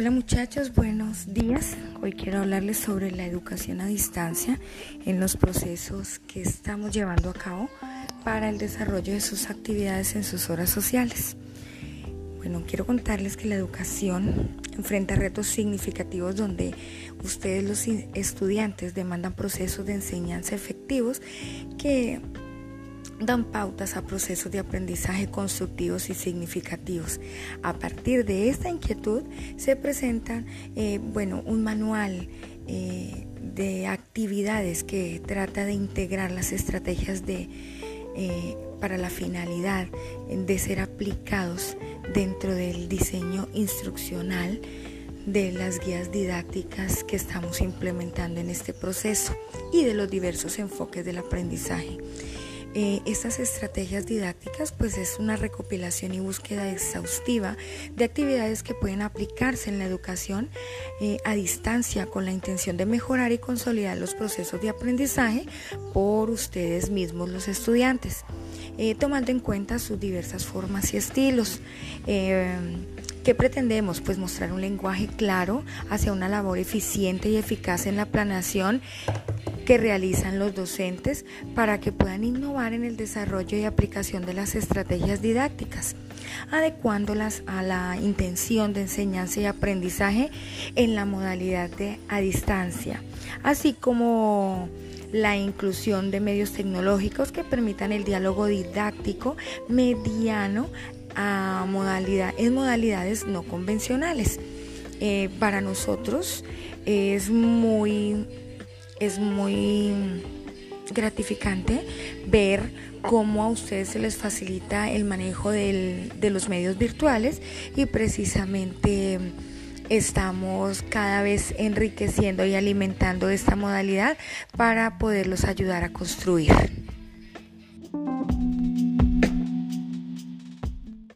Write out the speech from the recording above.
Hola muchachos, buenos días. Hoy quiero hablarles sobre la educación a distancia en los procesos que estamos llevando a cabo para el desarrollo de sus actividades en sus horas sociales. Bueno, quiero contarles que la educación enfrenta retos significativos donde ustedes los estudiantes demandan procesos de enseñanza efectivos que dan pautas a procesos de aprendizaje constructivos y significativos. A partir de esta inquietud se presenta eh, bueno, un manual eh, de actividades que trata de integrar las estrategias de, eh, para la finalidad de ser aplicados dentro del diseño instruccional de las guías didácticas que estamos implementando en este proceso y de los diversos enfoques del aprendizaje. Eh, estas estrategias didácticas pues es una recopilación y búsqueda exhaustiva de actividades que pueden aplicarse en la educación eh, a distancia con la intención de mejorar y consolidar los procesos de aprendizaje por ustedes mismos los estudiantes, eh, tomando en cuenta sus diversas formas y estilos. ¿Qué pretendemos? Pues mostrar un lenguaje claro hacia una labor eficiente y eficaz en la planeación que realizan los docentes para que puedan innovar en el desarrollo y aplicación de las estrategias didácticas, adecuándolas a la intención de enseñanza y aprendizaje en la modalidad de a distancia, así como la inclusión de medios tecnológicos que permitan el diálogo didáctico mediano a modalidad, en modalidades no convencionales. Eh, para nosotros es muy es muy gratificante ver cómo a ustedes se les facilita el manejo de los medios virtuales y precisamente estamos cada vez enriqueciendo y alimentando esta modalidad para poderlos ayudar a construir.